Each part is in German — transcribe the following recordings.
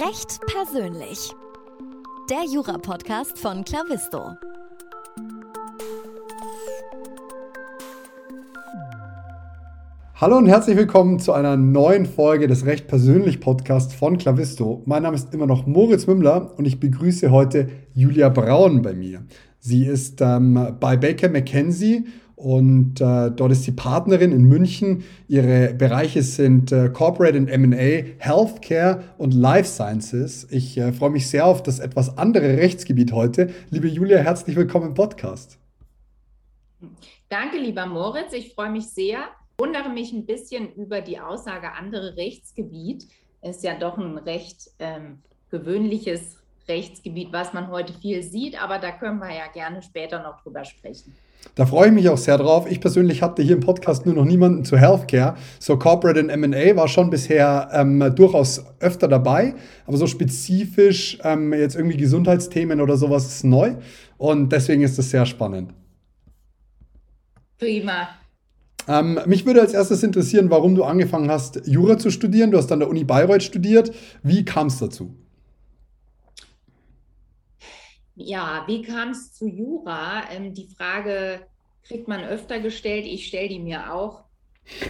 Recht persönlich. Der Jura-Podcast von Clavisto. Hallo und herzlich willkommen zu einer neuen Folge des Recht persönlich Podcasts von Clavisto. Mein Name ist immer noch Moritz Mümmler und ich begrüße heute Julia Braun bei mir. Sie ist ähm, bei Baker McKenzie und äh, dort ist sie Partnerin in München. Ihre Bereiche sind äh, Corporate and MA, Healthcare und Life Sciences. Ich äh, freue mich sehr auf das etwas andere Rechtsgebiet heute. Liebe Julia, herzlich willkommen im Podcast. Danke, lieber Moritz. Ich freue mich sehr. Ich wundere mich ein bisschen über die Aussage andere Rechtsgebiet. Ist ja doch ein recht ähm, gewöhnliches Rechtsgebiet, was man heute viel sieht, aber da können wir ja gerne später noch drüber sprechen. Da freue ich mich auch sehr drauf. Ich persönlich hatte hier im Podcast nur noch niemanden zu Healthcare. So Corporate und MA war schon bisher ähm, durchaus öfter dabei, aber so spezifisch ähm, jetzt irgendwie Gesundheitsthemen oder sowas ist neu und deswegen ist es sehr spannend. Prima. Ähm, mich würde als erstes interessieren, warum du angefangen hast, Jura zu studieren. Du hast an der Uni Bayreuth studiert. Wie kam es dazu? Ja, wie kam es zu Jura? Ähm, die Frage kriegt man öfter gestellt. Ich stelle die mir auch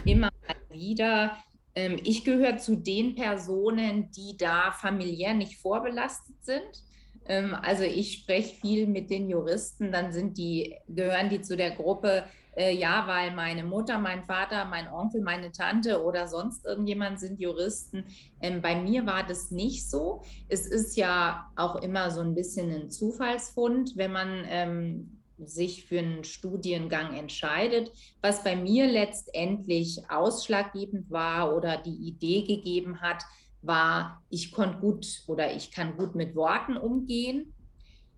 immer wieder. Ähm, ich gehöre zu den Personen, die da familiär nicht vorbelastet sind. Ähm, also ich spreche viel mit den Juristen, dann sind die, gehören die zu der Gruppe, äh, ja, weil meine Mutter, mein Vater, mein Onkel, meine Tante oder sonst irgendjemand sind Juristen. Ähm, bei mir war das nicht so. Es ist ja auch immer so ein bisschen ein Zufallsfund, wenn man ähm, sich für einen Studiengang entscheidet. Was bei mir letztendlich ausschlaggebend war oder die Idee gegeben hat, war, ich konnte gut oder ich kann gut mit Worten umgehen.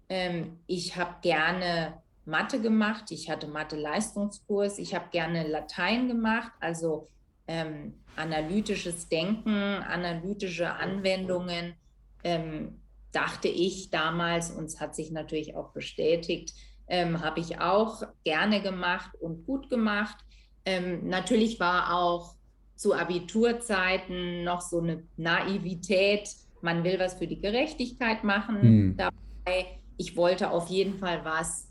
Ähm, ich habe gerne Mathe gemacht, ich hatte Mathe-Leistungskurs, ich habe gerne Latein gemacht, also ähm, analytisches Denken, analytische Anwendungen, ähm, dachte ich damals, und es hat sich natürlich auch bestätigt, ähm, habe ich auch gerne gemacht und gut gemacht. Ähm, natürlich war auch zu Abiturzeiten noch so eine Naivität, man will was für die Gerechtigkeit machen hm. dabei. Ich wollte auf jeden Fall was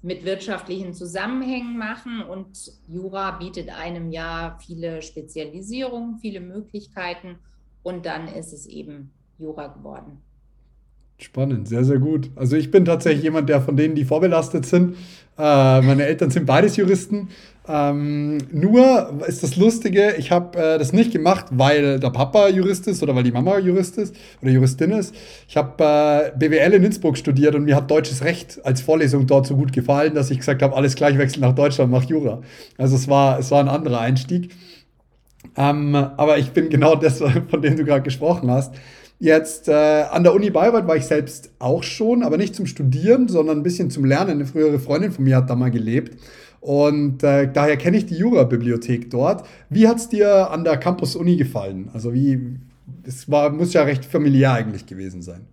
mit wirtschaftlichen Zusammenhängen machen und Jura bietet einem ja viele Spezialisierungen, viele Möglichkeiten und dann ist es eben Jura geworden. Spannend, sehr, sehr gut. Also ich bin tatsächlich jemand, der von denen, die vorbelastet sind. Äh, meine Eltern sind beides Juristen. Ähm, nur ist das Lustige, ich habe äh, das nicht gemacht, weil der Papa Jurist ist oder weil die Mama Jurist ist oder Juristin ist. Ich habe äh, BWL in Innsbruck studiert und mir hat deutsches Recht als Vorlesung dort so gut gefallen, dass ich gesagt habe, alles gleich wechseln nach Deutschland, mach Jura. Also es war, es war ein anderer Einstieg. Ähm, aber ich bin genau das, von dem du gerade gesprochen hast. Jetzt äh, an der Uni Bayreuth war ich selbst auch schon, aber nicht zum Studieren, sondern ein bisschen zum Lernen. Eine frühere Freundin von mir hat da mal gelebt. Und äh, daher kenne ich die Jura-Bibliothek dort. Wie hat es dir an der Campus-Uni gefallen? Also wie, es war, muss ja recht familiär eigentlich gewesen sein.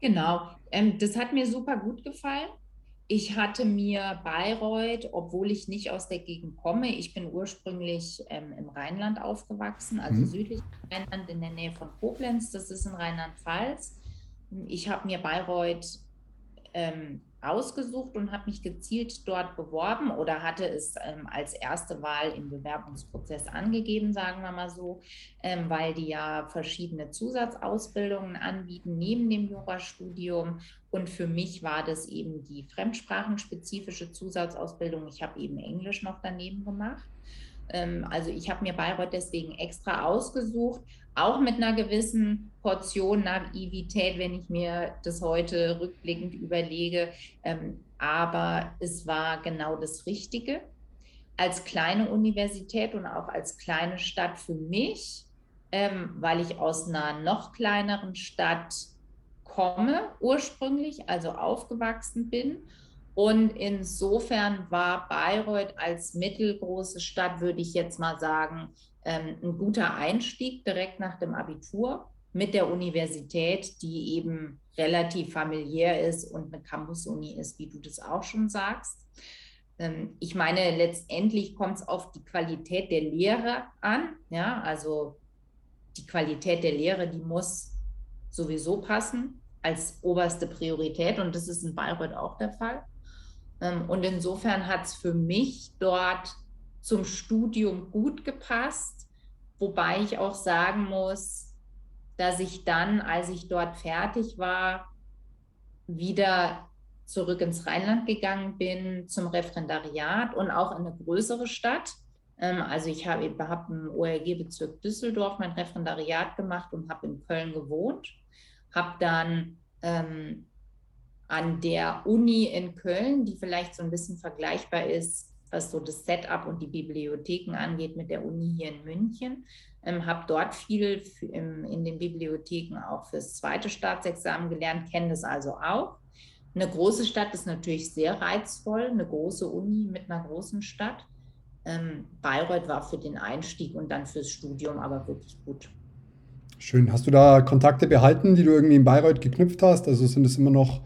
Genau, ähm, das hat mir super gut gefallen. Ich hatte mir Bayreuth, obwohl ich nicht aus der Gegend komme, ich bin ursprünglich ähm, im Rheinland aufgewachsen, also mhm. südlich Rheinland in der Nähe von Koblenz, das ist in Rheinland-Pfalz. Ich habe mir Bayreuth ähm, ausgesucht und habe mich gezielt dort beworben oder hatte es ähm, als erste Wahl im Bewerbungsprozess angegeben, sagen wir mal so, ähm, weil die ja verschiedene Zusatzausbildungen anbieten neben dem Jurastudium. Und für mich war das eben die fremdsprachenspezifische Zusatzausbildung. Ich habe eben Englisch noch daneben gemacht. Ähm, also ich habe mir Bayreuth deswegen extra ausgesucht, auch mit einer gewissen Portion Naivität, wenn ich mir das heute rückblickend überlege. Ähm, aber es war genau das Richtige. Als kleine Universität und auch als kleine Stadt für mich, ähm, weil ich aus einer noch kleineren Stadt komme ursprünglich, also aufgewachsen bin und insofern war Bayreuth als mittelgroße Stadt, würde ich jetzt mal sagen, ähm, ein guter Einstieg direkt nach dem Abitur mit der Universität, die eben relativ familiär ist und eine Campus-Uni ist, wie du das auch schon sagst. Ähm, ich meine, letztendlich kommt es auf die Qualität der Lehre an. Ja, also die Qualität der Lehre, die muss sowieso passen als oberste Priorität und das ist in Bayreuth auch der Fall. Ähm, und insofern hat es für mich dort zum Studium gut gepasst, wobei ich auch sagen muss, dass ich dann, als ich dort fertig war, wieder zurück ins Rheinland gegangen bin zum Referendariat und auch in eine größere Stadt. Ähm, also ich habe hab im OLG-Bezirk Düsseldorf mein Referendariat gemacht und habe in Köln gewohnt. Habe dann ähm, an der Uni in Köln, die vielleicht so ein bisschen vergleichbar ist, was so das Setup und die Bibliotheken angeht mit der Uni hier in München. Ähm, habe dort viel im, in den Bibliotheken auch fürs zweite Staatsexamen gelernt, kenne das also auch. Eine große Stadt ist natürlich sehr reizvoll, eine große Uni mit einer großen Stadt. Ähm, Bayreuth war für den Einstieg und dann fürs Studium aber wirklich gut. Schön. Hast du da Kontakte behalten, die du irgendwie in Bayreuth geknüpft hast? Also sind es immer noch,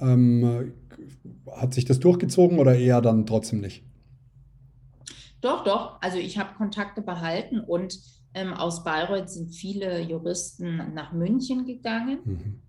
ähm, hat sich das durchgezogen oder eher dann trotzdem nicht? Doch, doch. Also ich habe Kontakte behalten und ähm, aus Bayreuth sind viele Juristen nach München gegangen. Mhm.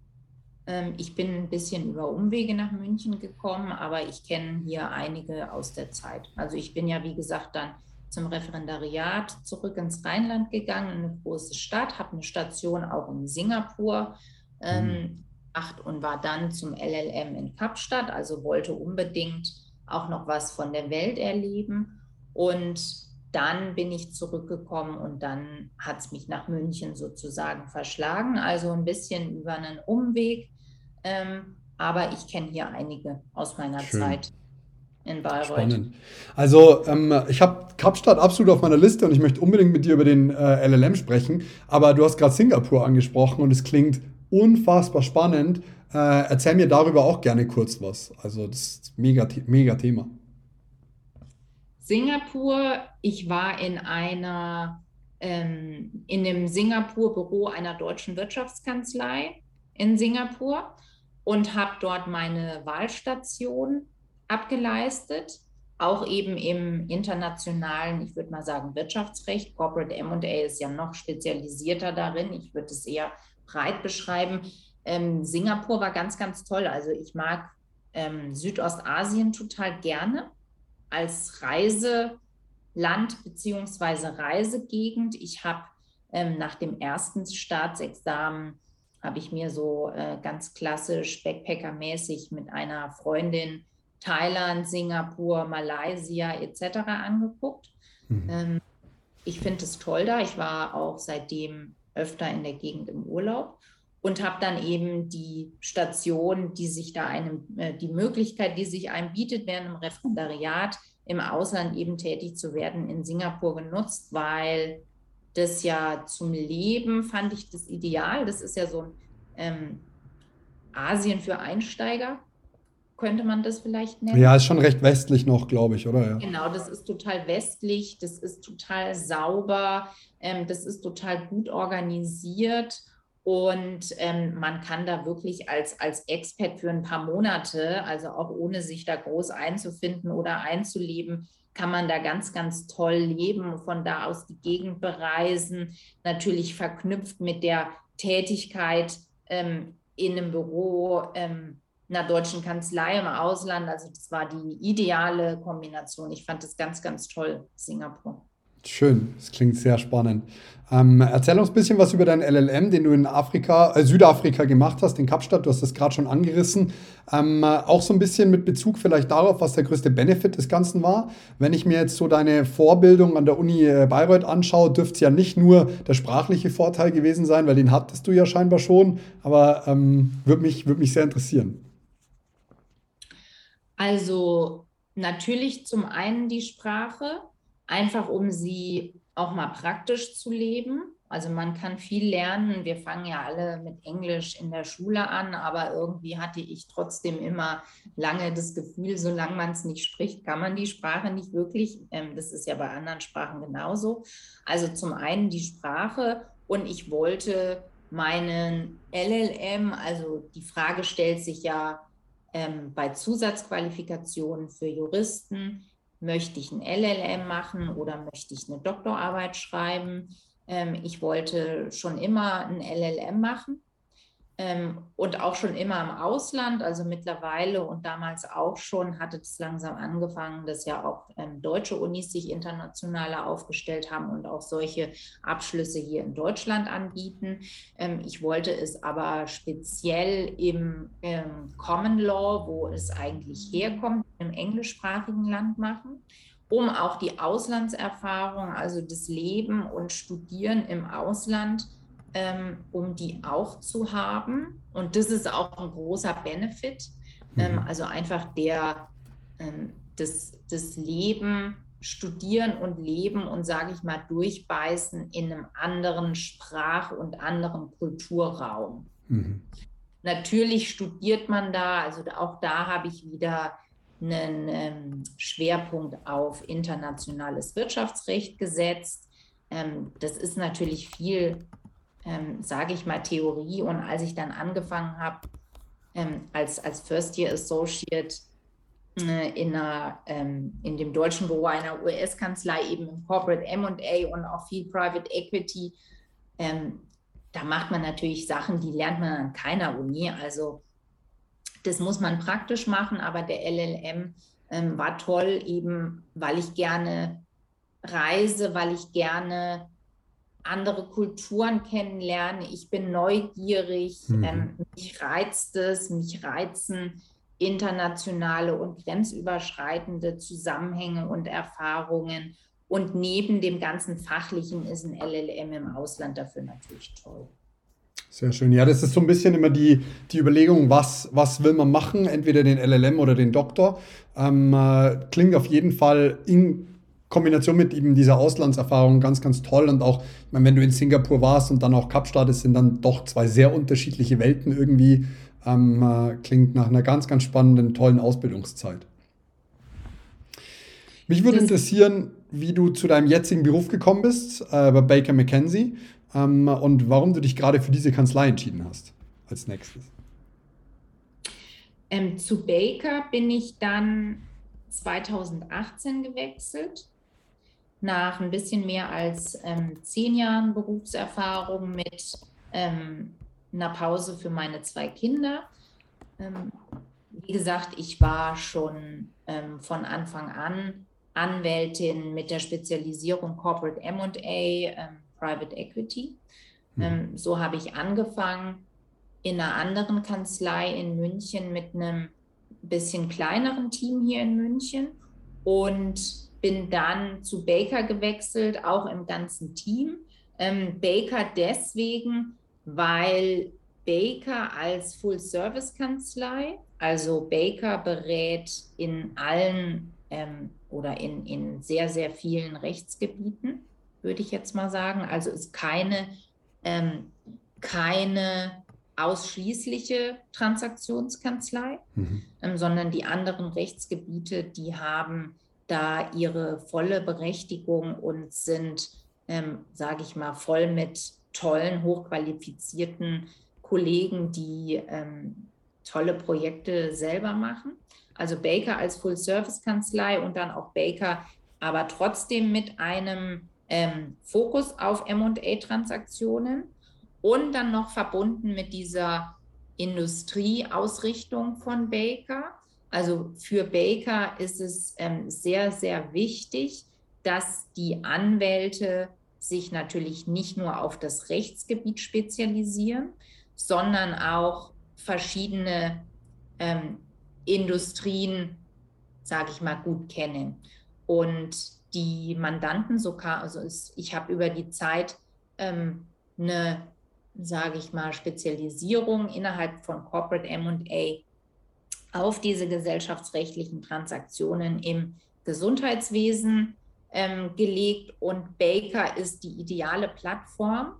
Ähm, ich bin ein bisschen über Umwege nach München gekommen, aber ich kenne hier einige aus der Zeit. Also ich bin ja, wie gesagt, dann zum Referendariat zurück ins Rheinland gegangen, in eine große Stadt, habe eine Station auch in Singapur ähm, mhm. gemacht und war dann zum LLM in Kapstadt, also wollte unbedingt auch noch was von der Welt erleben. Und dann bin ich zurückgekommen und dann hat es mich nach München sozusagen verschlagen, also ein bisschen über einen Umweg. Ähm, aber ich kenne hier einige aus meiner Schön. Zeit in Bayreuth. Spannend. Also ähm, ich habe Kapstadt absolut auf meiner Liste und ich möchte unbedingt mit dir über den äh, LLM sprechen. Aber du hast gerade Singapur angesprochen und es klingt unfassbar spannend. Äh, erzähl mir darüber auch gerne kurz was. Also das ist mega, mega Thema. Singapur, ich war in einer ähm, in dem Singapur-Büro einer deutschen Wirtschaftskanzlei in Singapur und habe dort meine Wahlstation abgeleistet, auch eben im internationalen, ich würde mal sagen, Wirtschaftsrecht. Corporate MA ist ja noch spezialisierter darin. Ich würde es eher breit beschreiben. Ähm, Singapur war ganz, ganz toll. Also ich mag ähm, Südostasien total gerne als Reiseland beziehungsweise Reisegegend. Ich habe ähm, nach dem ersten Staatsexamen habe ich mir so äh, ganz klassisch Backpacker-mäßig mit einer Freundin Thailand, Singapur, Malaysia etc. angeguckt. Mhm. Ähm, ich finde es toll da. Ich war auch seitdem öfter in der Gegend im Urlaub und habe dann eben die Station, die sich da einem, äh, die Möglichkeit, die sich einem bietet, während einem Referendariat im Ausland eben tätig zu werden, in Singapur genutzt, weil das ja zum Leben fand ich das ideal. Das ist ja so ein ähm, Asien für Einsteiger, könnte man das vielleicht nennen. Ja, ist schon recht westlich noch, glaube ich, oder? Ja. Genau, das ist total westlich, das ist total sauber, ähm, das ist total gut organisiert. Und ähm, man kann da wirklich als, als Expert für ein paar Monate, also auch ohne sich da groß einzufinden oder einzuleben, kann man da ganz, ganz toll leben, von da aus die Gegend bereisen, natürlich verknüpft mit der Tätigkeit ähm, in einem Büro ähm, einer deutschen Kanzlei im Ausland. Also das war die ideale Kombination. Ich fand das ganz, ganz toll, Singapur. Schön, das klingt sehr spannend. Ähm, erzähl uns ein bisschen was über deinen LLM, den du in Afrika, äh, Südafrika gemacht hast, in Kapstadt. Du hast das gerade schon angerissen. Ähm, auch so ein bisschen mit Bezug vielleicht darauf, was der größte Benefit des Ganzen war. Wenn ich mir jetzt so deine Vorbildung an der Uni äh, Bayreuth anschaue, dürfte es ja nicht nur der sprachliche Vorteil gewesen sein, weil den hattest du ja scheinbar schon. Aber ähm, würde mich, würd mich sehr interessieren. Also natürlich zum einen die Sprache einfach um sie auch mal praktisch zu leben. Also man kann viel lernen. Wir fangen ja alle mit Englisch in der Schule an, aber irgendwie hatte ich trotzdem immer lange das Gefühl, solange man es nicht spricht, kann man die Sprache nicht wirklich. Ähm, das ist ja bei anderen Sprachen genauso. Also zum einen die Sprache und ich wollte meinen LLM, also die Frage stellt sich ja ähm, bei Zusatzqualifikationen für Juristen, möchte ich ein LLM machen oder möchte ich eine Doktorarbeit schreiben? Ähm, ich wollte schon immer ein LLM machen und auch schon immer im Ausland, also mittlerweile und damals auch schon, hatte es langsam angefangen, dass ja auch ähm, deutsche Unis sich internationaler aufgestellt haben und auch solche Abschlüsse hier in Deutschland anbieten. Ähm, ich wollte es aber speziell im ähm, Common Law, wo es eigentlich herkommt, im englischsprachigen Land machen um auch die Auslandserfahrung, also das Leben und Studieren im Ausland ähm, um die auch zu haben. Und das ist auch ein großer Benefit. Ähm, mhm. also einfach der, ähm, das, das Leben, Studieren und Leben und sage ich mal durchbeißen in einem anderen Sprach- und anderen Kulturraum. Mhm. Natürlich studiert man da, also auch da habe ich wieder einen ähm, Schwerpunkt auf internationales Wirtschaftsrecht gesetzt. Ähm, das ist natürlich viel ähm, sage ich mal, Theorie. Und als ich dann angefangen habe, ähm, als, als First Year Associate äh, in, einer, ähm, in dem deutschen Büro einer US-Kanzlei, eben im Corporate MA und auch viel Private Equity, ähm, da macht man natürlich Sachen, die lernt man an keiner Uni. Also das muss man praktisch machen, aber der LLM ähm, war toll, eben weil ich gerne reise, weil ich gerne andere Kulturen kennenlerne. Ich bin neugierig, mhm. ähm, mich reizt es, mich reizen internationale und grenzüberschreitende Zusammenhänge und Erfahrungen. Und neben dem ganzen Fachlichen ist ein LLM im Ausland dafür natürlich toll. Sehr schön. Ja, das ist so ein bisschen immer die, die Überlegung, was, was will man machen, entweder den LLM oder den Doktor. Ähm, äh, klingt auf jeden Fall in Kombination mit eben dieser Auslandserfahrung ganz, ganz toll. Und auch, ich meine, wenn du in Singapur warst und dann auch Kapstadt, es sind dann doch zwei sehr unterschiedliche Welten irgendwie. Ähm, äh, klingt nach einer ganz, ganz spannenden, tollen Ausbildungszeit. Mich würde interessieren, wie du zu deinem jetzigen Beruf gekommen bist, äh, bei Baker McKenzie, ähm, und warum du dich gerade für diese Kanzlei entschieden hast als nächstes. Ähm, zu Baker bin ich dann 2018 gewechselt nach ein bisschen mehr als ähm, zehn Jahren Berufserfahrung mit ähm, einer Pause für meine zwei Kinder. Ähm, wie gesagt, ich war schon ähm, von Anfang an Anwältin mit der Spezialisierung Corporate MA, ähm, Private Equity. Mhm. Ähm, so habe ich angefangen in einer anderen Kanzlei in München mit einem bisschen kleineren Team hier in München und bin dann zu Baker gewechselt, auch im ganzen Team. Ähm, Baker deswegen, weil Baker als Full-Service-Kanzlei, also Baker berät in allen ähm, oder in, in sehr, sehr vielen Rechtsgebieten, würde ich jetzt mal sagen. Also ist keine, ähm, keine ausschließliche Transaktionskanzlei, mhm. ähm, sondern die anderen Rechtsgebiete, die haben da ihre volle Berechtigung und sind, ähm, sage ich mal, voll mit tollen, hochqualifizierten Kollegen, die ähm, tolle Projekte selber machen. Also Baker als Full-Service-Kanzlei und dann auch Baker, aber trotzdem mit einem ähm, Fokus auf MA-Transaktionen und dann noch verbunden mit dieser Industrieausrichtung von Baker also für Baker ist es ähm, sehr, sehr wichtig, dass die Anwälte sich natürlich nicht nur auf das Rechtsgebiet spezialisieren, sondern auch verschiedene ähm, Industrien, sage ich mal, gut kennen. Und die Mandanten sogar, also ist, ich habe über die Zeit ähm, eine, sage ich mal, Spezialisierung innerhalb von Corporate MA auf diese gesellschaftsrechtlichen Transaktionen im Gesundheitswesen ähm, gelegt und Baker ist die ideale Plattform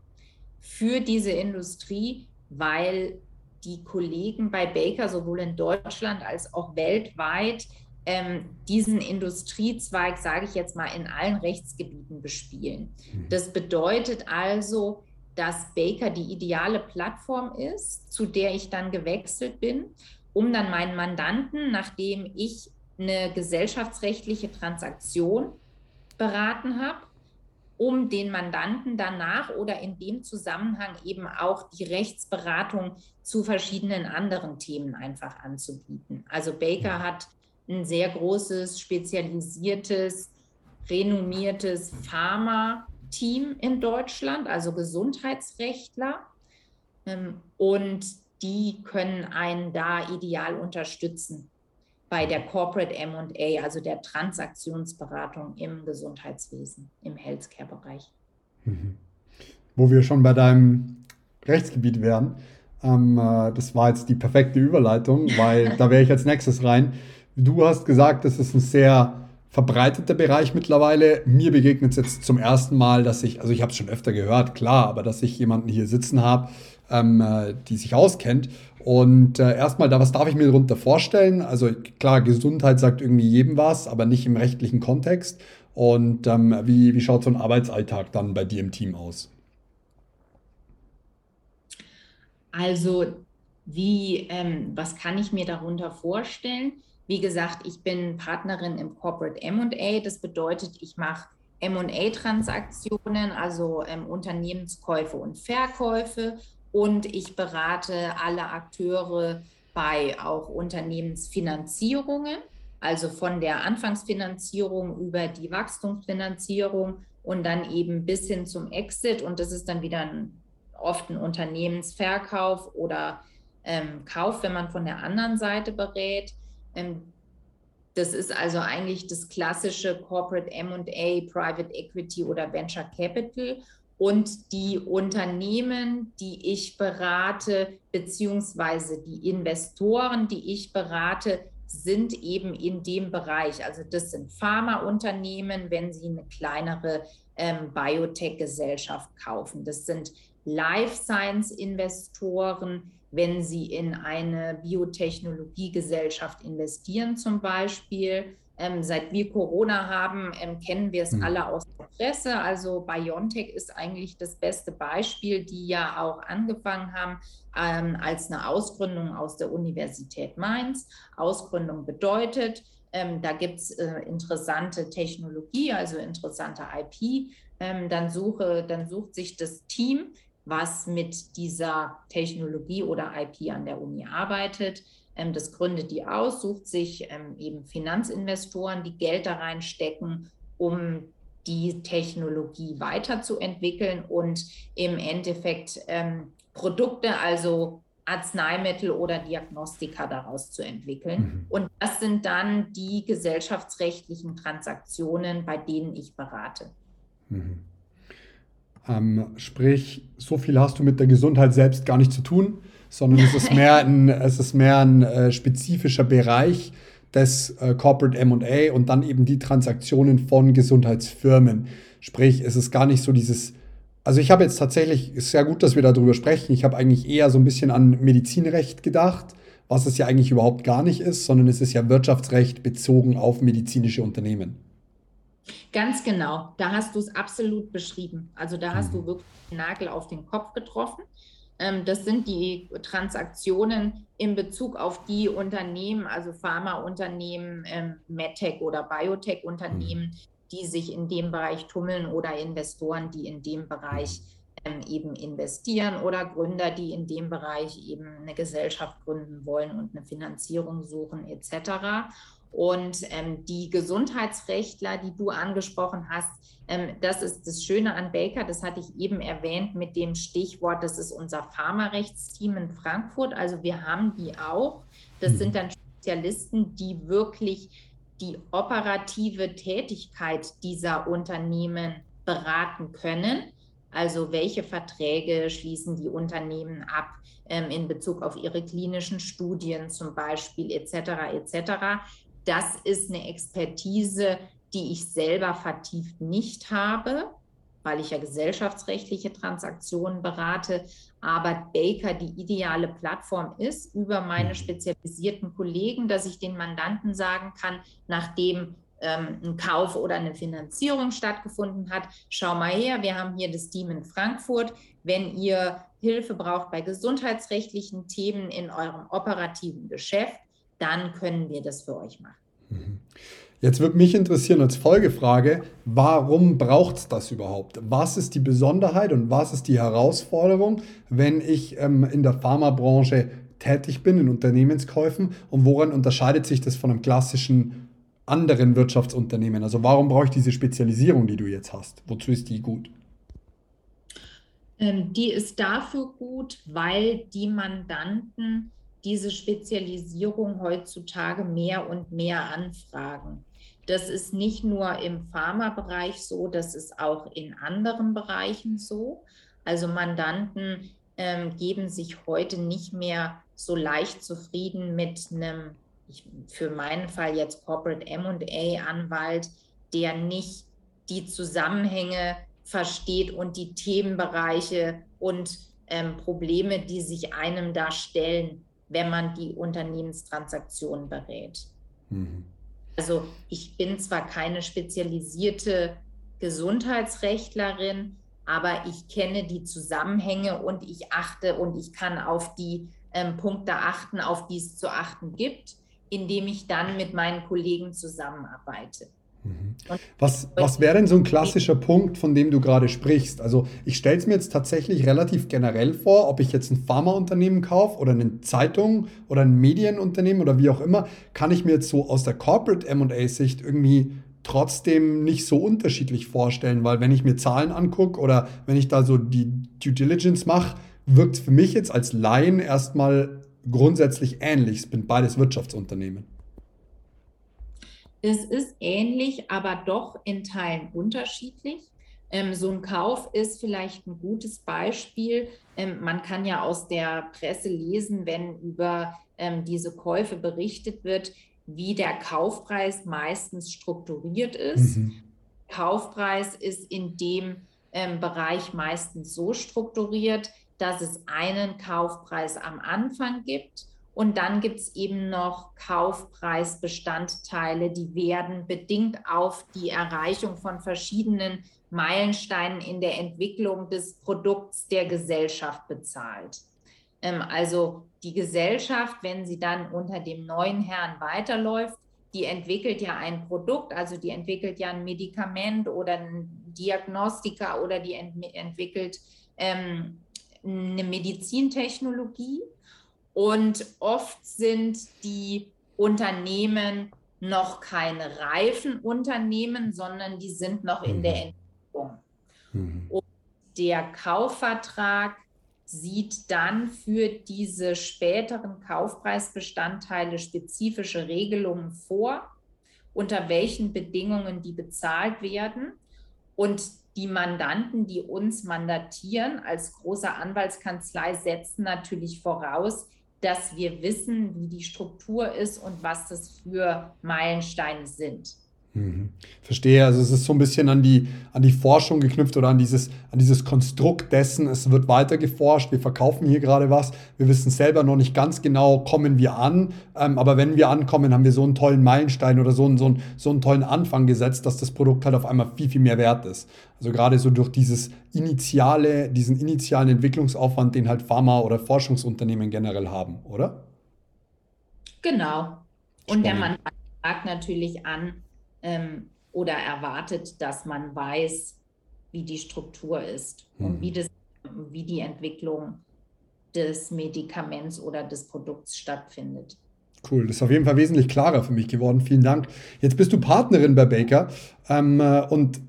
für diese Industrie, weil die Kollegen bei Baker sowohl in Deutschland als auch weltweit ähm, diesen Industriezweig, sage ich jetzt mal, in allen Rechtsgebieten bespielen. Mhm. Das bedeutet also, dass Baker die ideale Plattform ist, zu der ich dann gewechselt bin um dann meinen Mandanten, nachdem ich eine gesellschaftsrechtliche Transaktion beraten habe, um den Mandanten danach oder in dem Zusammenhang eben auch die Rechtsberatung zu verschiedenen anderen Themen einfach anzubieten. Also Baker hat ein sehr großes, spezialisiertes, renommiertes Pharma-Team in Deutschland, also Gesundheitsrechtler. Ähm, und die können einen da ideal unterstützen bei der Corporate MA, also der Transaktionsberatung im Gesundheitswesen, im Healthcare-Bereich. Mhm. Wo wir schon bei deinem Rechtsgebiet wären, ähm, äh, das war jetzt die perfekte Überleitung, weil da wäre ich als nächstes rein. Du hast gesagt, das ist ein sehr verbreiteter Bereich mittlerweile. Mir begegnet es jetzt zum ersten Mal, dass ich, also ich habe es schon öfter gehört, klar, aber dass ich jemanden hier sitzen habe, ähm, äh, die sich auskennt. Und äh, erstmal, da was darf ich mir darunter vorstellen? Also klar, Gesundheit sagt irgendwie jedem was, aber nicht im rechtlichen Kontext. Und ähm, wie, wie schaut so ein Arbeitsalltag dann bei dir im Team aus? Also, wie, ähm, was kann ich mir darunter vorstellen? Wie gesagt, ich bin Partnerin im Corporate MA. Das bedeutet, ich mache MA-Transaktionen, also ähm, Unternehmenskäufe und Verkäufe. Und ich berate alle Akteure bei auch Unternehmensfinanzierungen, also von der Anfangsfinanzierung über die Wachstumsfinanzierung und dann eben bis hin zum Exit. Und das ist dann wieder ein, oft ein Unternehmensverkauf oder ähm, Kauf, wenn man von der anderen Seite berät. Ähm, das ist also eigentlich das klassische Corporate MA, Private Equity oder Venture Capital. Und die Unternehmen, die ich berate, beziehungsweise die Investoren, die ich berate, sind eben in dem Bereich. Also das sind Pharmaunternehmen, wenn sie eine kleinere ähm, Biotech-Gesellschaft kaufen. Das sind Life Science-Investoren, wenn Sie in eine Biotechnologiegesellschaft investieren zum Beispiel. Ähm, seit wir Corona haben, ähm, kennen wir es mhm. alle aus der Presse. Also BioNTech ist eigentlich das beste Beispiel, die ja auch angefangen haben ähm, als eine Ausgründung aus der Universität Mainz. Ausgründung bedeutet, ähm, da gibt es äh, interessante Technologie, also interessante IP. Ähm, dann, suche, dann sucht sich das Team was mit dieser Technologie oder IP an der Uni arbeitet. Ähm, das gründet die aus, sucht sich ähm, eben Finanzinvestoren, die Geld da reinstecken, um die Technologie weiterzuentwickeln und im Endeffekt ähm, Produkte, also Arzneimittel oder Diagnostika daraus zu entwickeln. Mhm. Und das sind dann die gesellschaftsrechtlichen Transaktionen, bei denen ich berate. Mhm. Ähm, sprich, so viel hast du mit der Gesundheit selbst gar nicht zu tun, sondern es ist mehr ein, es ist mehr ein äh, spezifischer Bereich des äh, Corporate MA und dann eben die Transaktionen von Gesundheitsfirmen. Sprich, es ist gar nicht so dieses, also ich habe jetzt tatsächlich, ist sehr gut, dass wir darüber sprechen, ich habe eigentlich eher so ein bisschen an Medizinrecht gedacht, was es ja eigentlich überhaupt gar nicht ist, sondern es ist ja Wirtschaftsrecht bezogen auf medizinische Unternehmen. Ganz genau, da hast du es absolut beschrieben. Also da hast du mhm. wirklich den Nagel auf den Kopf getroffen. Ähm, das sind die Transaktionen in Bezug auf die Unternehmen, also Pharmaunternehmen, ähm, MedTech oder Biotech-Unternehmen, mhm. die sich in dem Bereich tummeln oder Investoren, die in dem Bereich ähm, eben investieren oder Gründer, die in dem Bereich eben eine Gesellschaft gründen wollen und eine Finanzierung suchen etc. Und ähm, die Gesundheitsrechtler, die du angesprochen hast, ähm, das ist das Schöne an Baker, das hatte ich eben erwähnt mit dem Stichwort, das ist unser Pharmarechtsteam in Frankfurt. Also wir haben die auch. Das sind dann Spezialisten, die wirklich die operative Tätigkeit dieser Unternehmen beraten können. Also welche Verträge schließen die Unternehmen ab ähm, in Bezug auf ihre klinischen Studien zum Beispiel etc. etc das ist eine Expertise, die ich selber vertieft nicht habe, weil ich ja gesellschaftsrechtliche Transaktionen berate, aber Baker die ideale Plattform ist über meine mhm. spezialisierten Kollegen, dass ich den Mandanten sagen kann, nachdem ähm, ein Kauf oder eine Finanzierung stattgefunden hat, schau mal her, wir haben hier das Team in Frankfurt. Wenn ihr Hilfe braucht bei gesundheitsrechtlichen Themen in eurem operativen Geschäft, dann können wir das für euch machen. Mhm. Jetzt würde mich interessieren als Folgefrage, warum braucht es das überhaupt? Was ist die Besonderheit und was ist die Herausforderung, wenn ich ähm, in der Pharmabranche tätig bin, in Unternehmenskäufen und woran unterscheidet sich das von einem klassischen anderen Wirtschaftsunternehmen? Also warum brauche ich diese Spezialisierung, die du jetzt hast? Wozu ist die gut? Ähm, die ist dafür gut, weil die Mandanten diese Spezialisierung heutzutage mehr und mehr anfragen. Das ist nicht nur im Pharmabereich so, das ist auch in anderen Bereichen so. Also Mandanten ähm, geben sich heute nicht mehr so leicht zufrieden mit einem, ich, für meinen Fall jetzt Corporate MA-Anwalt, der nicht die Zusammenhänge versteht und die Themenbereiche und ähm, Probleme, die sich einem da stellen, wenn man die Unternehmenstransaktionen berät. Mhm. Also ich bin zwar keine spezialisierte Gesundheitsrechtlerin, aber ich kenne die Zusammenhänge und ich achte und ich kann auf die ähm, Punkte achten, auf die es zu achten gibt, indem ich dann mit meinen Kollegen zusammenarbeite. Mhm. Was, was wäre denn so ein klassischer Punkt, von dem du gerade sprichst? Also ich stelle es mir jetzt tatsächlich relativ generell vor, ob ich jetzt ein Pharmaunternehmen kaufe oder eine Zeitung oder ein Medienunternehmen oder wie auch immer, kann ich mir jetzt so aus der Corporate MA-Sicht irgendwie trotzdem nicht so unterschiedlich vorstellen, weil wenn ich mir Zahlen angucke oder wenn ich da so die Due Diligence mache, wirkt es für mich jetzt als Laien erstmal grundsätzlich ähnlich. Es sind beides Wirtschaftsunternehmen. Es ist ähnlich, aber doch in Teilen unterschiedlich. Ähm, so ein Kauf ist vielleicht ein gutes Beispiel. Ähm, man kann ja aus der Presse lesen, wenn über ähm, diese Käufe berichtet wird, wie der Kaufpreis meistens strukturiert ist. Mhm. Kaufpreis ist in dem ähm, Bereich meistens so strukturiert, dass es einen Kaufpreis am Anfang gibt und dann gibt es eben noch Kaufpreisbestandteile, die werden bedingt auf die Erreichung von verschiedenen Meilensteinen in der Entwicklung des Produkts der Gesellschaft bezahlt. Ähm, also die Gesellschaft, wenn sie dann unter dem neuen Herrn weiterläuft, die entwickelt ja ein Produkt, also die entwickelt ja ein Medikament oder ein Diagnostika oder die ent entwickelt ähm, eine Medizintechnologie und oft sind die Unternehmen noch keine reifen Unternehmen, sondern die sind noch in der mhm. Entwicklung. Mhm. Und der Kaufvertrag sieht dann für diese späteren Kaufpreisbestandteile spezifische Regelungen vor, unter welchen Bedingungen die bezahlt werden. Und die Mandanten, die uns mandatieren als große Anwaltskanzlei, setzen natürlich voraus, dass wir wissen, wie die Struktur ist und was das für Meilensteine sind. Mhm. Verstehe, also es ist so ein bisschen an die, an die Forschung geknüpft oder an dieses, an dieses Konstrukt dessen, es wird weiter geforscht, wir verkaufen hier gerade was, wir wissen selber noch nicht ganz genau, kommen wir an, ähm, aber wenn wir ankommen, haben wir so einen tollen Meilenstein oder so einen, so, einen, so einen tollen Anfang gesetzt, dass das Produkt halt auf einmal viel, viel mehr wert ist. Also gerade so durch dieses initiale, diesen initialen Entwicklungsaufwand, den halt Pharma- oder Forschungsunternehmen generell haben, oder? Genau. Und Spannend. der Mann fragt natürlich an, ähm, oder erwartet, dass man weiß, wie die Struktur ist mhm. und wie, das, wie die Entwicklung des Medikaments oder des Produkts stattfindet. Cool, das ist auf jeden Fall wesentlich klarer für mich geworden. Vielen Dank. Jetzt bist du Partnerin bei Baker ähm, äh, und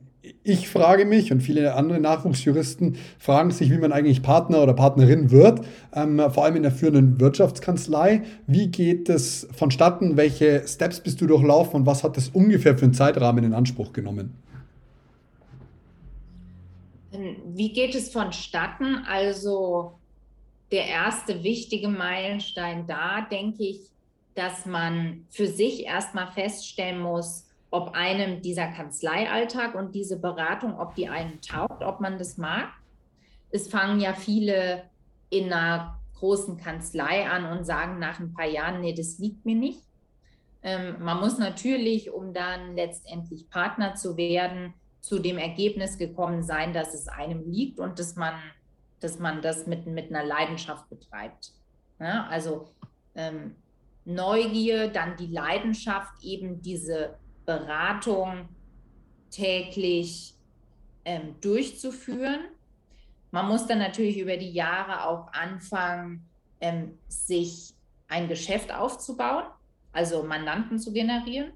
ich frage mich und viele andere Nachwuchsjuristen fragen sich, wie man eigentlich Partner oder Partnerin wird, ähm, vor allem in der führenden Wirtschaftskanzlei. Wie geht es vonstatten? Welche Steps bist du durchlaufen und was hat das ungefähr für einen Zeitrahmen in Anspruch genommen? Ähm, wie geht es vonstatten? Also der erste wichtige Meilenstein da, denke ich, dass man für sich erstmal feststellen muss, ob einem dieser Kanzleialltag und diese Beratung, ob die einem taugt, ob man das mag. Es fangen ja viele in einer großen Kanzlei an und sagen nach ein paar Jahren, nee, das liegt mir nicht. Ähm, man muss natürlich, um dann letztendlich Partner zu werden, zu dem Ergebnis gekommen sein, dass es einem liegt und dass man, dass man das mit, mit einer Leidenschaft betreibt. Ja, also ähm, Neugier, dann die Leidenschaft, eben diese Beratung täglich ähm, durchzuführen. Man muss dann natürlich über die Jahre auch anfangen, ähm, sich ein Geschäft aufzubauen, also Mandanten zu generieren,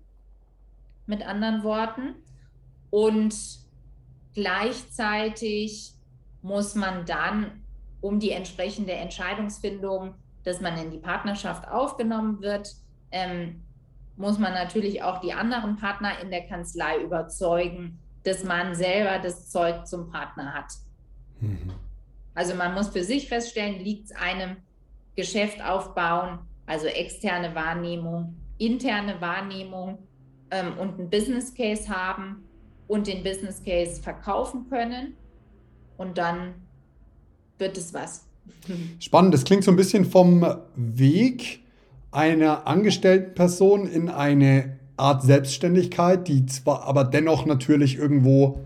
mit anderen Worten. Und gleichzeitig muss man dann um die entsprechende Entscheidungsfindung, dass man in die Partnerschaft aufgenommen wird, ähm, muss man natürlich auch die anderen Partner in der Kanzlei überzeugen, dass man selber das Zeug zum Partner hat. Mhm. Also man muss für sich feststellen, liegt es einem Geschäft aufbauen, also externe Wahrnehmung, interne Wahrnehmung ähm, und ein Business Case haben und den Business Case verkaufen können und dann wird es was. Spannend, das klingt so ein bisschen vom Weg einer angestellten Person in eine Art Selbstständigkeit, die zwar aber dennoch natürlich irgendwo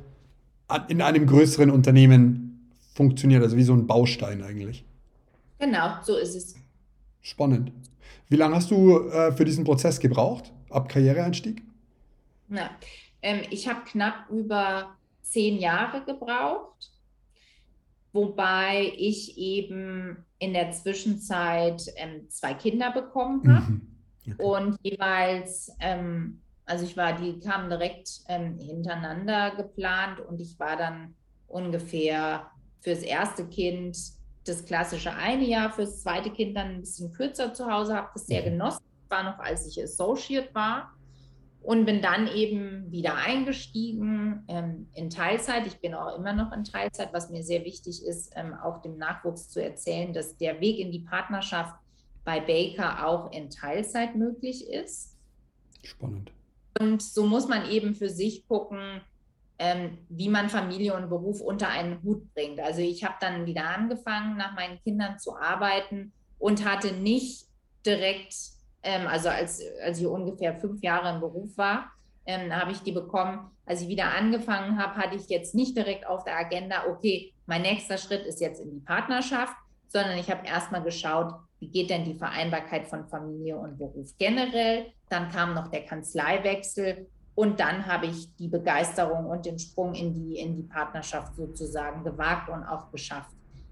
in einem größeren Unternehmen funktioniert, also wie so ein Baustein eigentlich. Genau, so ist es. Spannend. Wie lange hast du äh, für diesen Prozess gebraucht, ab Karriereeinstieg? Na, ähm, ich habe knapp über zehn Jahre gebraucht, wobei ich eben in der Zwischenzeit ähm, zwei Kinder bekommen habe mhm. okay. und jeweils, ähm, also ich war, die kamen direkt ähm, hintereinander geplant und ich war dann ungefähr fürs erste Kind das klassische eine Jahr, fürs zweite Kind dann ein bisschen kürzer zu Hause, habe das sehr mhm. genossen, war noch als ich Associate war und bin dann eben wieder eingestiegen ähm, in Teilzeit. Ich bin auch immer noch in Teilzeit, was mir sehr wichtig ist, ähm, auch dem Nachwuchs zu erzählen, dass der Weg in die Partnerschaft bei Baker auch in Teilzeit möglich ist. Spannend. Und so muss man eben für sich gucken, ähm, wie man Familie und Beruf unter einen Hut bringt. Also ich habe dann wieder angefangen, nach meinen Kindern zu arbeiten und hatte nicht direkt ähm, also als, als ich ungefähr fünf Jahre im Beruf war, ähm, habe ich die bekommen. Als ich wieder angefangen habe, hatte ich jetzt nicht direkt auf der Agenda, okay, mein nächster Schritt ist jetzt in die Partnerschaft, sondern ich habe erstmal geschaut, wie geht denn die Vereinbarkeit von Familie und Beruf generell. Dann kam noch der Kanzleiwechsel und dann habe ich die Begeisterung und den Sprung in die, in die Partnerschaft sozusagen gewagt und auch geschafft.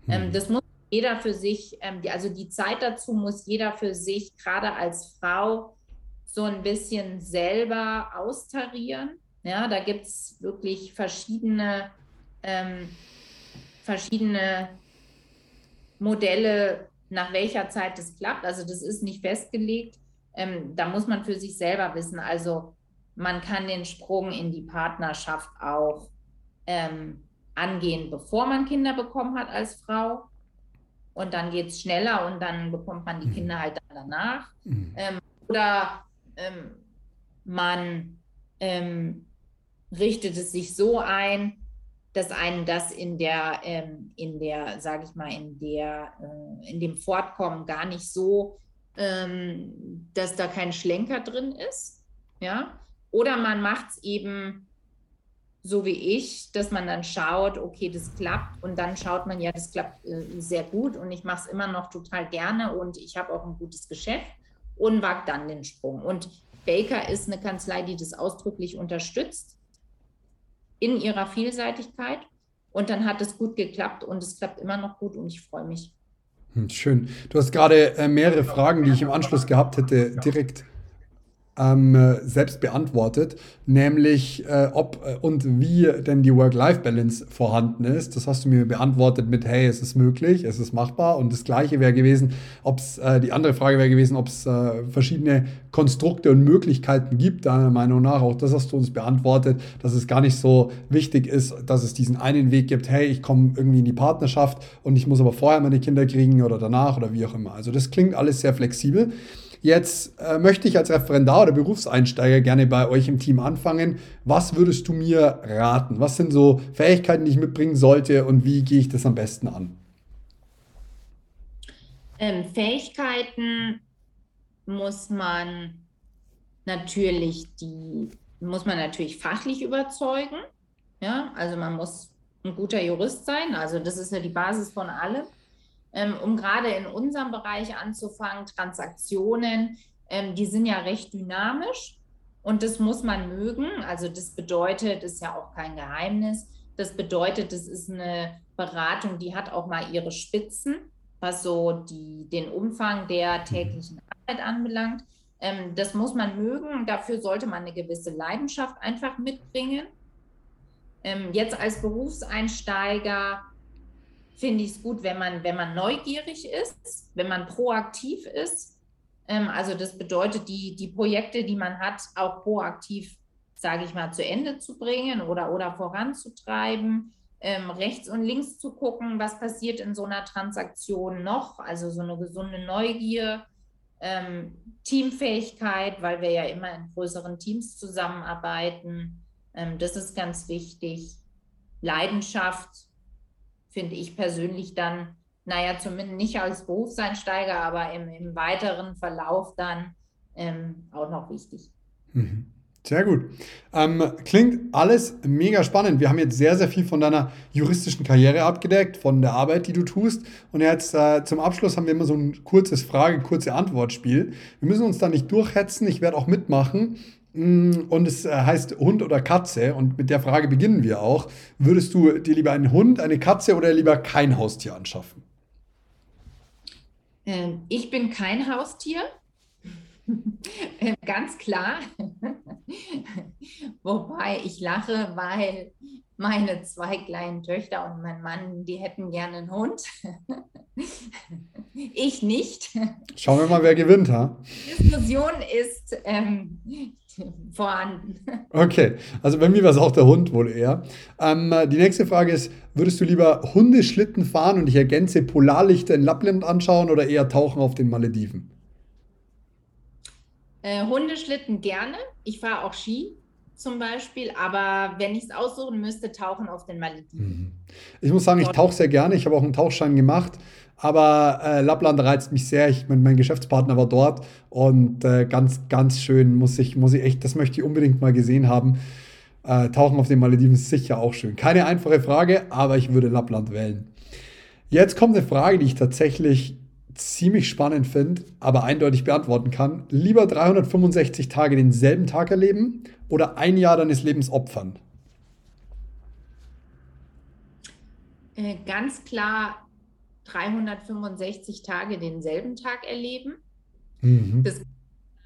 Ähm, mhm. das muss jeder für sich, ähm, die, also die Zeit dazu muss jeder für sich, gerade als Frau, so ein bisschen selber austarieren. Ja, da gibt es wirklich verschiedene, ähm, verschiedene Modelle, nach welcher Zeit das klappt. Also das ist nicht festgelegt. Ähm, da muss man für sich selber wissen. Also man kann den Sprung in die Partnerschaft auch ähm, angehen, bevor man Kinder bekommen hat als Frau und dann geht es schneller und dann bekommt man die mhm. Kinder halt danach. Mhm. Ähm, oder ähm, man ähm, richtet es sich so ein, dass einen das in der, ähm, in der, sage ich mal, in der, äh, in dem Fortkommen gar nicht so, ähm, dass da kein Schlenker drin ist. Ja. Oder man macht es eben so wie ich, dass man dann schaut, okay, das klappt und dann schaut man, ja, das klappt äh, sehr gut und ich mache es immer noch total gerne und ich habe auch ein gutes Geschäft und wagt dann den Sprung. Und Baker ist eine Kanzlei, die das ausdrücklich unterstützt in ihrer Vielseitigkeit und dann hat es gut geklappt und es klappt immer noch gut und ich freue mich. Hm, schön. Du hast gerade äh, mehrere Fragen, die ich im Anschluss gehabt hätte, direkt ähm, selbst beantwortet, nämlich äh, ob äh, und wie denn die Work-Life-Balance vorhanden ist. Das hast du mir beantwortet mit, hey, es ist möglich, es ist machbar. Und das gleiche wäre gewesen, ob es, äh, die andere Frage wäre gewesen, ob es äh, verschiedene Konstrukte und Möglichkeiten gibt, deiner Meinung nach. Auch das hast du uns beantwortet, dass es gar nicht so wichtig ist, dass es diesen einen Weg gibt, hey, ich komme irgendwie in die Partnerschaft und ich muss aber vorher meine Kinder kriegen oder danach oder wie auch immer. Also das klingt alles sehr flexibel. Jetzt äh, möchte ich als Referendar oder Berufseinsteiger gerne bei euch im Team anfangen. Was würdest du mir raten? Was sind so Fähigkeiten, die ich mitbringen sollte und wie gehe ich das am besten an? Ähm, Fähigkeiten muss man natürlich die muss man natürlich fachlich überzeugen. Ja, also man muss ein guter Jurist sein. Also das ist ja die Basis von allem um gerade in unserem Bereich anzufangen, Transaktionen, ähm, die sind ja recht dynamisch Und das muss man mögen. Also das bedeutet, ist ja auch kein Geheimnis, das bedeutet, das ist eine Beratung, die hat auch mal ihre Spitzen, was so die, den Umfang der mhm. täglichen Arbeit anbelangt. Ähm, das muss man mögen. Dafür sollte man eine gewisse Leidenschaft einfach mitbringen. Ähm, jetzt als Berufseinsteiger finde ich es gut, wenn man, wenn man neugierig ist, wenn man proaktiv ist. Ähm, also das bedeutet, die, die Projekte, die man hat, auch proaktiv, sage ich mal, zu Ende zu bringen oder, oder voranzutreiben. Ähm, rechts und links zu gucken, was passiert in so einer Transaktion noch, also so eine gesunde Neugier, ähm, Teamfähigkeit, weil wir ja immer in größeren Teams zusammenarbeiten. Ähm, das ist ganz wichtig. Leidenschaft finde ich persönlich dann, naja, zumindest nicht als Berufseinsteiger, aber im, im weiteren Verlauf dann ähm, auch noch wichtig. Mhm. Sehr gut. Ähm, klingt alles mega spannend. Wir haben jetzt sehr, sehr viel von deiner juristischen Karriere abgedeckt, von der Arbeit, die du tust. Und jetzt äh, zum Abschluss haben wir immer so ein kurzes Frage-, kurze Antwortspiel. Wir müssen uns da nicht durchhetzen. Ich werde auch mitmachen. Mm, und es äh, heißt Hund oder Katze. Und mit der Frage beginnen wir auch. Würdest du dir lieber einen Hund, eine Katze oder lieber kein Haustier anschaffen? Ähm, ich bin kein Haustier. Ganz klar. Wobei ich lache, weil meine zwei kleinen Töchter und mein Mann, die hätten gerne einen Hund. ich nicht. Schauen wir mal, wer gewinnt, ha? Die Diskussion ist ähm, vorhanden. Okay, also bei mir war es auch der Hund wohl eher. Ähm, die nächste Frage ist, würdest du lieber Hundeschlitten fahren und ich ergänze Polarlichter in Lappland anschauen oder eher tauchen auf den Malediven? Äh, Hundeschlitten gerne. Ich fahre auch Ski zum Beispiel, aber wenn ich es aussuchen müsste, tauchen auf den Malediven. Mhm. Ich muss sagen, ich tauche sehr gerne. Ich habe auch einen Tauchschein gemacht. Aber äh, Lappland reizt mich sehr. Ich, mein, mein Geschäftspartner war dort und äh, ganz, ganz schön muss ich, muss ich echt, das möchte ich unbedingt mal gesehen haben. Äh, Tauchen auf den Malediven ist sicher auch schön. Keine einfache Frage, aber ich würde Lappland wählen. Jetzt kommt eine Frage, die ich tatsächlich ziemlich spannend finde, aber eindeutig beantworten kann. Lieber 365 Tage denselben Tag erleben oder ein Jahr deines Lebens opfern? Äh, ganz klar 365 Tage denselben Tag erleben. Mhm. Das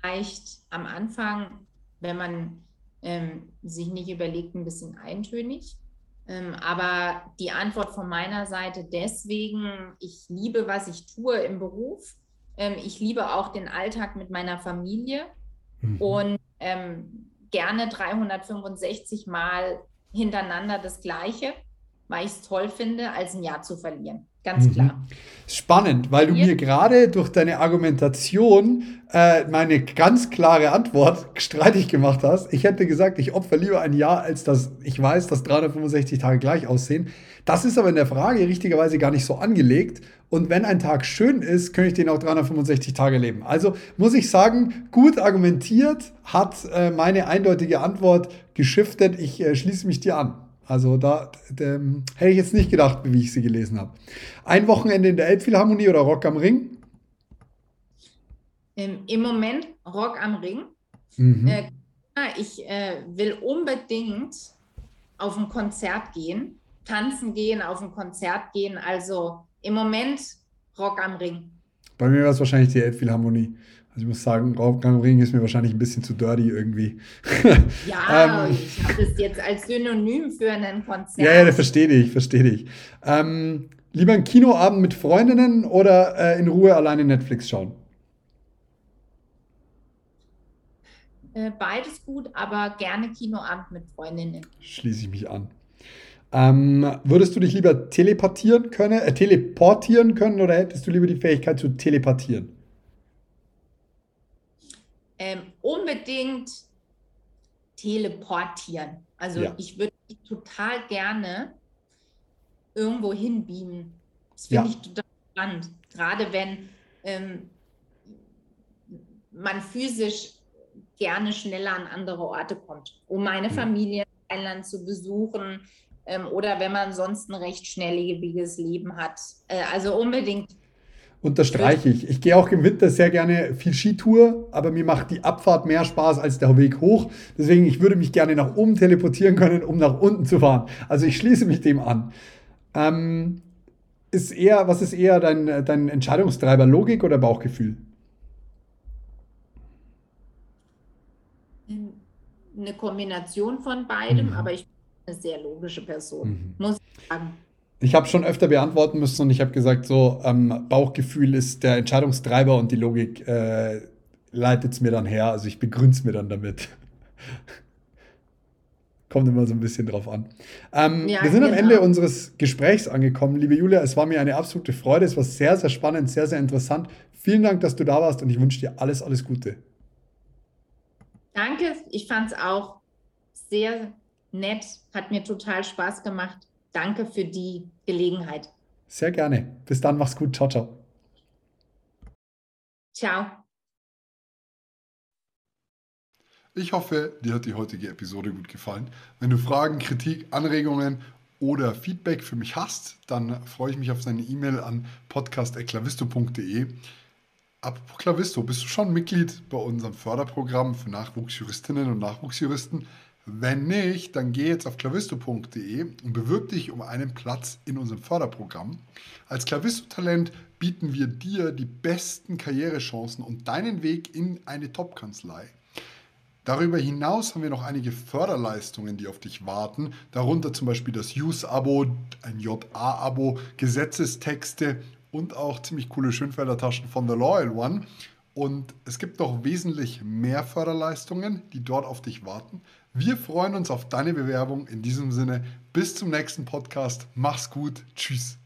reicht am Anfang, wenn man ähm, sich nicht überlegt, ein bisschen eintönig. Ähm, aber die Antwort von meiner Seite deswegen, ich liebe, was ich tue im Beruf. Ähm, ich liebe auch den Alltag mit meiner Familie mhm. und ähm, gerne 365 Mal hintereinander das Gleiche, weil ich es toll finde, als ein Jahr zu verlieren. Ganz mhm. klar. Spannend, weil du mir gerade durch deine Argumentation äh, meine ganz klare Antwort streitig gemacht hast. Ich hätte gesagt, ich opfer lieber ein Jahr, als dass ich weiß, dass 365 Tage gleich aussehen. Das ist aber in der Frage richtigerweise gar nicht so angelegt. Und wenn ein Tag schön ist, könnte ich den auch 365 Tage leben. Also muss ich sagen, gut argumentiert hat äh, meine eindeutige Antwort geschiftet. Ich äh, schließe mich dir an. Also da, da hätte ich jetzt nicht gedacht, wie ich sie gelesen habe. Ein Wochenende in der Elbphilharmonie oder Rock am Ring? Ähm, Im Moment Rock am Ring. Mhm. Äh, ich äh, will unbedingt auf ein Konzert gehen, tanzen gehen, auf ein Konzert gehen. Also im Moment Rock am Ring. Bei mir war es wahrscheinlich die Elbphilharmonie. Also ich muss sagen, am Ring ist mir wahrscheinlich ein bisschen zu dirty irgendwie. Ja, ähm, ich habe das jetzt als Synonym für einen Konzert. Ja, ja, verstehe dich, verstehe dich. Ähm, lieber ein Kinoabend mit Freundinnen oder äh, in Ruhe alleine Netflix schauen? Äh, beides gut, aber gerne Kinoabend mit Freundinnen. Schließe ich mich an. Ähm, würdest du dich lieber teleportieren können, äh, teleportieren können oder hättest du lieber die Fähigkeit zu teleportieren? Ähm, unbedingt teleportieren. Also ja. ich würde total gerne irgendwo hinbeamen. Das finde ja. ich total spannend. Gerade wenn ähm, man physisch gerne schneller an andere Orte kommt, um meine ja. Familie in Thailand zu besuchen ähm, oder wenn man sonst ein recht schnelllebiges Leben hat. Äh, also unbedingt Unterstreiche ich. Ich gehe auch im Winter sehr gerne viel Skitour, aber mir macht die Abfahrt mehr Spaß als der Weg hoch. Deswegen, ich würde mich gerne nach oben teleportieren können, um nach unten zu fahren. Also ich schließe mich dem an. Ähm, ist eher, was ist eher dein, dein Entscheidungstreiber, Logik oder Bauchgefühl? Eine Kombination von beidem, mhm. aber ich bin eine sehr logische Person, mhm. muss ich sagen. Ich habe schon öfter beantworten müssen und ich habe gesagt, so ähm, Bauchgefühl ist der Entscheidungstreiber und die Logik äh, leitet es mir dann her. Also ich begründe es mir dann damit. Kommt immer so ein bisschen drauf an. Ähm, ja, wir sind genau. am Ende unseres Gesprächs angekommen. Liebe Julia, es war mir eine absolute Freude. Es war sehr, sehr spannend, sehr, sehr interessant. Vielen Dank, dass du da warst und ich wünsche dir alles, alles Gute. Danke, ich fand es auch sehr nett, hat mir total Spaß gemacht. Danke für die Gelegenheit. Sehr gerne. Bis dann, mach's gut. Ciao, ciao. Ciao. Ich hoffe, dir hat die heutige Episode gut gefallen. Wenn du Fragen, Kritik, Anregungen oder Feedback für mich hast, dann freue ich mich auf deine E-Mail an podcast.klavisto.de. Apropos Klavisto, bist du schon Mitglied bei unserem Förderprogramm für Nachwuchsjuristinnen und Nachwuchsjuristen? Wenn nicht, dann geh jetzt auf clavisto.de und bewirb dich um einen Platz in unserem Förderprogramm. Als Clavisto-Talent bieten wir dir die besten Karrierechancen und deinen Weg in eine Top-Kanzlei. Darüber hinaus haben wir noch einige Förderleistungen, die auf dich warten, darunter zum Beispiel das Use-Abo, ein JA-Abo, Gesetzestexte und auch ziemlich coole Schönfelder Taschen von The Loyal One. Und es gibt noch wesentlich mehr Förderleistungen, die dort auf dich warten. Wir freuen uns auf deine Bewerbung. In diesem Sinne, bis zum nächsten Podcast. Mach's gut. Tschüss.